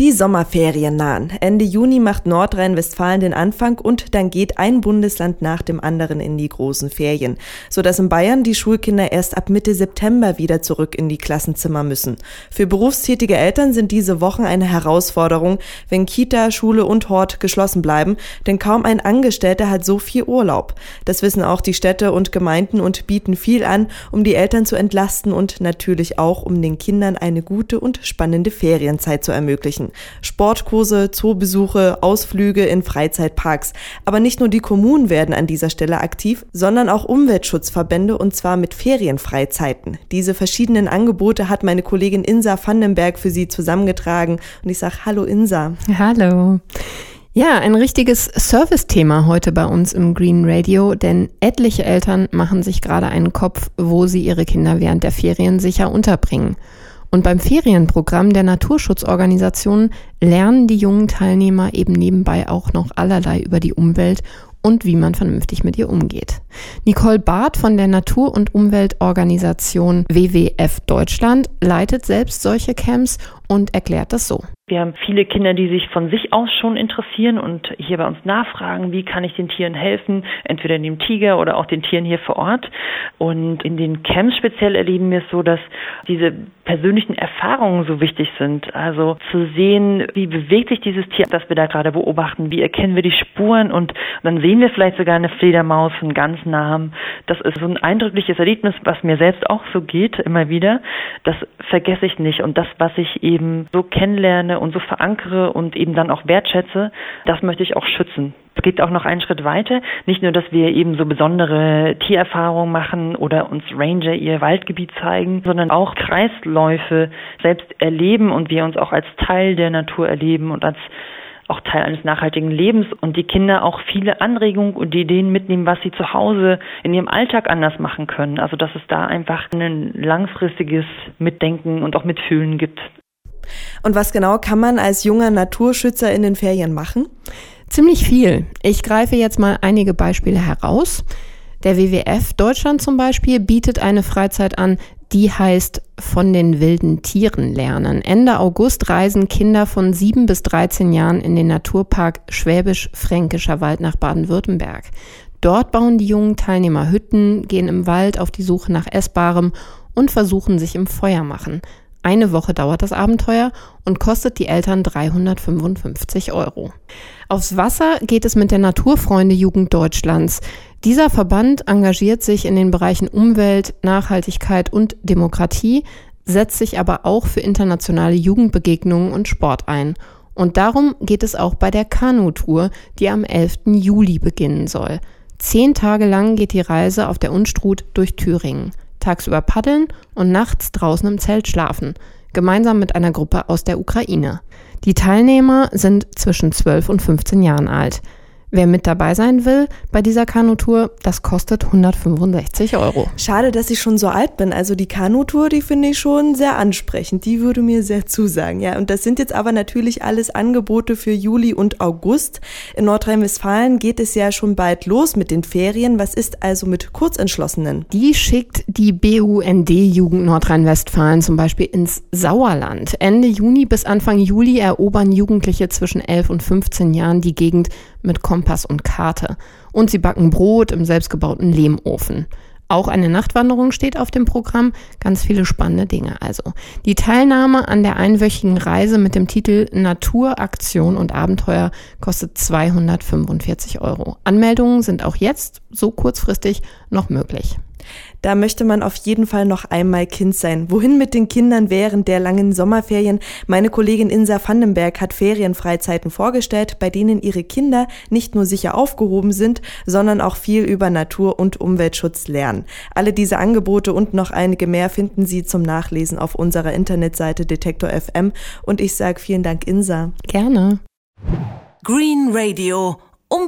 Die Sommerferien nahen. Ende Juni macht Nordrhein-Westfalen den Anfang und dann geht ein Bundesland nach dem anderen in die großen Ferien, sodass in Bayern die Schulkinder erst ab Mitte September wieder zurück in die Klassenzimmer müssen. Für berufstätige Eltern sind diese Wochen eine Herausforderung, wenn Kita, Schule und Hort geschlossen bleiben, denn kaum ein Angestellter hat so viel Urlaub. Das wissen auch die Städte und Gemeinden und bieten viel an, um die Eltern zu entlasten und natürlich auch, um den Kindern eine gute und spannende Ferienzeit zu ermöglichen. Sportkurse, Zoobesuche, Ausflüge in Freizeitparks. Aber nicht nur die Kommunen werden an dieser Stelle aktiv, sondern auch Umweltschutzverbände und zwar mit Ferienfreizeiten. Diese verschiedenen Angebote hat meine Kollegin Insa Vandenberg für Sie zusammengetragen und ich sage Hallo Insa. Hallo. Ja, ein richtiges Service-Thema heute bei uns im Green Radio, denn etliche Eltern machen sich gerade einen Kopf, wo sie ihre Kinder während der Ferien sicher unterbringen. Und beim Ferienprogramm der Naturschutzorganisationen lernen die jungen Teilnehmer eben nebenbei auch noch allerlei über die Umwelt und wie man vernünftig mit ihr umgeht. Nicole Barth von der Natur- und Umweltorganisation WWF Deutschland leitet selbst solche Camps und erklärt das so. Wir haben viele Kinder, die sich von sich aus schon interessieren und hier bei uns nachfragen, wie kann ich den Tieren helfen, entweder dem Tiger oder auch den Tieren hier vor Ort. Und in den Camps speziell erleben wir es so, dass diese persönlichen Erfahrungen so wichtig sind. Also zu sehen, wie bewegt sich dieses Tier, das wir da gerade beobachten, wie erkennen wir die Spuren und dann sehen wir vielleicht sogar eine Fledermaus von ganz nahem. Das ist so ein eindrückliches Erlebnis, was mir selbst auch so geht, immer wieder. Das vergesse ich nicht. Und das, was ich eben so kennenlerne und so verankere und eben dann auch wertschätze, das möchte ich auch schützen. Es geht auch noch einen Schritt weiter. Nicht nur, dass wir eben so besondere Tiererfahrungen machen oder uns Ranger ihr Waldgebiet zeigen, sondern auch Kreisläufe selbst erleben und wir uns auch als Teil der Natur erleben und als auch Teil eines nachhaltigen Lebens und die Kinder auch viele Anregungen und Ideen mitnehmen, was sie zu Hause in ihrem Alltag anders machen können. Also dass es da einfach ein langfristiges Mitdenken und auch Mitfühlen gibt. Und was genau kann man als junger Naturschützer in den Ferien machen? Ziemlich viel. Ich greife jetzt mal einige Beispiele heraus. Der WWF Deutschland zum Beispiel bietet eine Freizeit an, die heißt von den wilden Tieren lernen. Ende August reisen Kinder von sieben bis 13 Jahren in den Naturpark Schwäbisch-Fränkischer Wald nach Baden-Württemberg. Dort bauen die jungen Teilnehmer Hütten, gehen im Wald auf die Suche nach Essbarem und versuchen sich im Feuer machen. Eine Woche dauert das Abenteuer und kostet die Eltern 355 Euro. Aufs Wasser geht es mit der Naturfreunde Jugend Deutschlands. Dieser Verband engagiert sich in den Bereichen Umwelt, Nachhaltigkeit und Demokratie, setzt sich aber auch für internationale Jugendbegegnungen und Sport ein. Und darum geht es auch bei der Kanutour, die am 11. Juli beginnen soll. Zehn Tage lang geht die Reise auf der Unstrut durch Thüringen tagsüber paddeln und nachts draußen im Zelt schlafen, gemeinsam mit einer Gruppe aus der Ukraine. Die Teilnehmer sind zwischen 12 und 15 Jahren alt. Wer mit dabei sein will bei dieser Kanutour, das kostet 165 Euro. Schade, dass ich schon so alt bin. Also die Kanutour, die finde ich schon sehr ansprechend. Die würde mir sehr zusagen. Ja, und das sind jetzt aber natürlich alles Angebote für Juli und August. In Nordrhein-Westfalen geht es ja schon bald los mit den Ferien. Was ist also mit Kurzentschlossenen? Die schickt die BUND-Jugend Nordrhein-Westfalen zum Beispiel ins Sauerland. Ende Juni bis Anfang Juli erobern Jugendliche zwischen 11 und 15 Jahren die Gegend mit Kompass und Karte. Und sie backen Brot im selbstgebauten Lehmofen. Auch eine Nachtwanderung steht auf dem Programm. Ganz viele spannende Dinge also. Die Teilnahme an der einwöchigen Reise mit dem Titel Natur, Aktion und Abenteuer kostet 245 Euro. Anmeldungen sind auch jetzt so kurzfristig noch möglich. Da möchte man auf jeden Fall noch einmal Kind sein. Wohin mit den Kindern während der langen Sommerferien? Meine Kollegin Insa Vandenberg hat Ferienfreizeiten vorgestellt, bei denen ihre Kinder nicht nur sicher aufgehoben sind, sondern auch viel über Natur- und Umweltschutz lernen. Alle diese Angebote und noch einige mehr finden Sie zum Nachlesen auf unserer Internetseite Detektor FM. Und ich sage vielen Dank, Insa. Gerne. Green Radio